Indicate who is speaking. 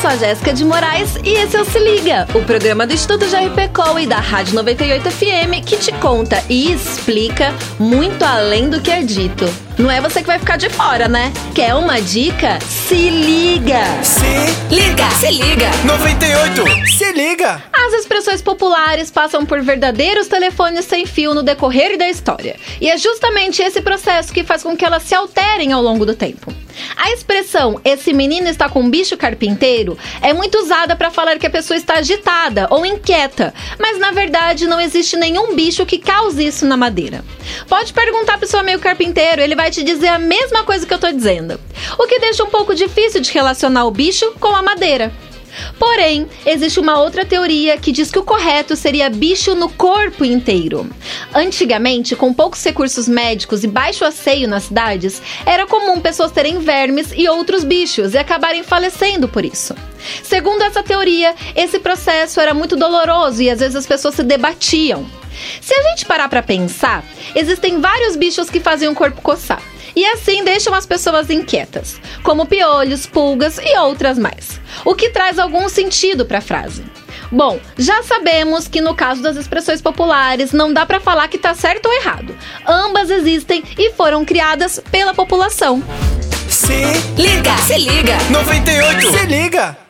Speaker 1: sou a Jéssica de Moraes e esse é o Se Liga, o programa do Instituto JRPCOL e da Rádio 98 FM que te conta e explica muito além do que é dito. Não é você que vai ficar de fora, né? Quer uma dica? Se liga!
Speaker 2: Se
Speaker 3: Liga, se liga.
Speaker 2: 98, se liga!
Speaker 1: As expressões populares passam por verdadeiros telefones sem fio no decorrer da história. E é justamente esse processo que faz com que elas se alterem ao longo do tempo. A expressão esse menino está com um bicho carpinteiro é muito usada para falar que a pessoa está agitada ou inquieta, mas na verdade não existe nenhum bicho que cause isso na madeira. Pode perguntar pro seu amigo carpinteiro, ele vai te dizer a mesma coisa que eu tô dizendo. O que deixa um pouco difícil de relacionar o bicho com a madeira. Porém, existe uma outra teoria que diz que o correto seria bicho no corpo inteiro. Antigamente, com poucos recursos médicos e baixo asseio nas cidades, era comum pessoas terem vermes e outros bichos e acabarem falecendo por isso. Segundo essa teoria, esse processo era muito doloroso e às vezes as pessoas se debatiam. Se a gente parar para pensar, existem vários bichos que fazem o corpo coçar. E assim deixam as pessoas inquietas, como piolhos, pulgas e outras mais. O que traz algum sentido para a frase. Bom, já sabemos que no caso das expressões populares não dá para falar que tá certo ou errado. Ambas existem e foram criadas pela população.
Speaker 2: Se
Speaker 3: Liga, se liga.
Speaker 2: 98, se liga!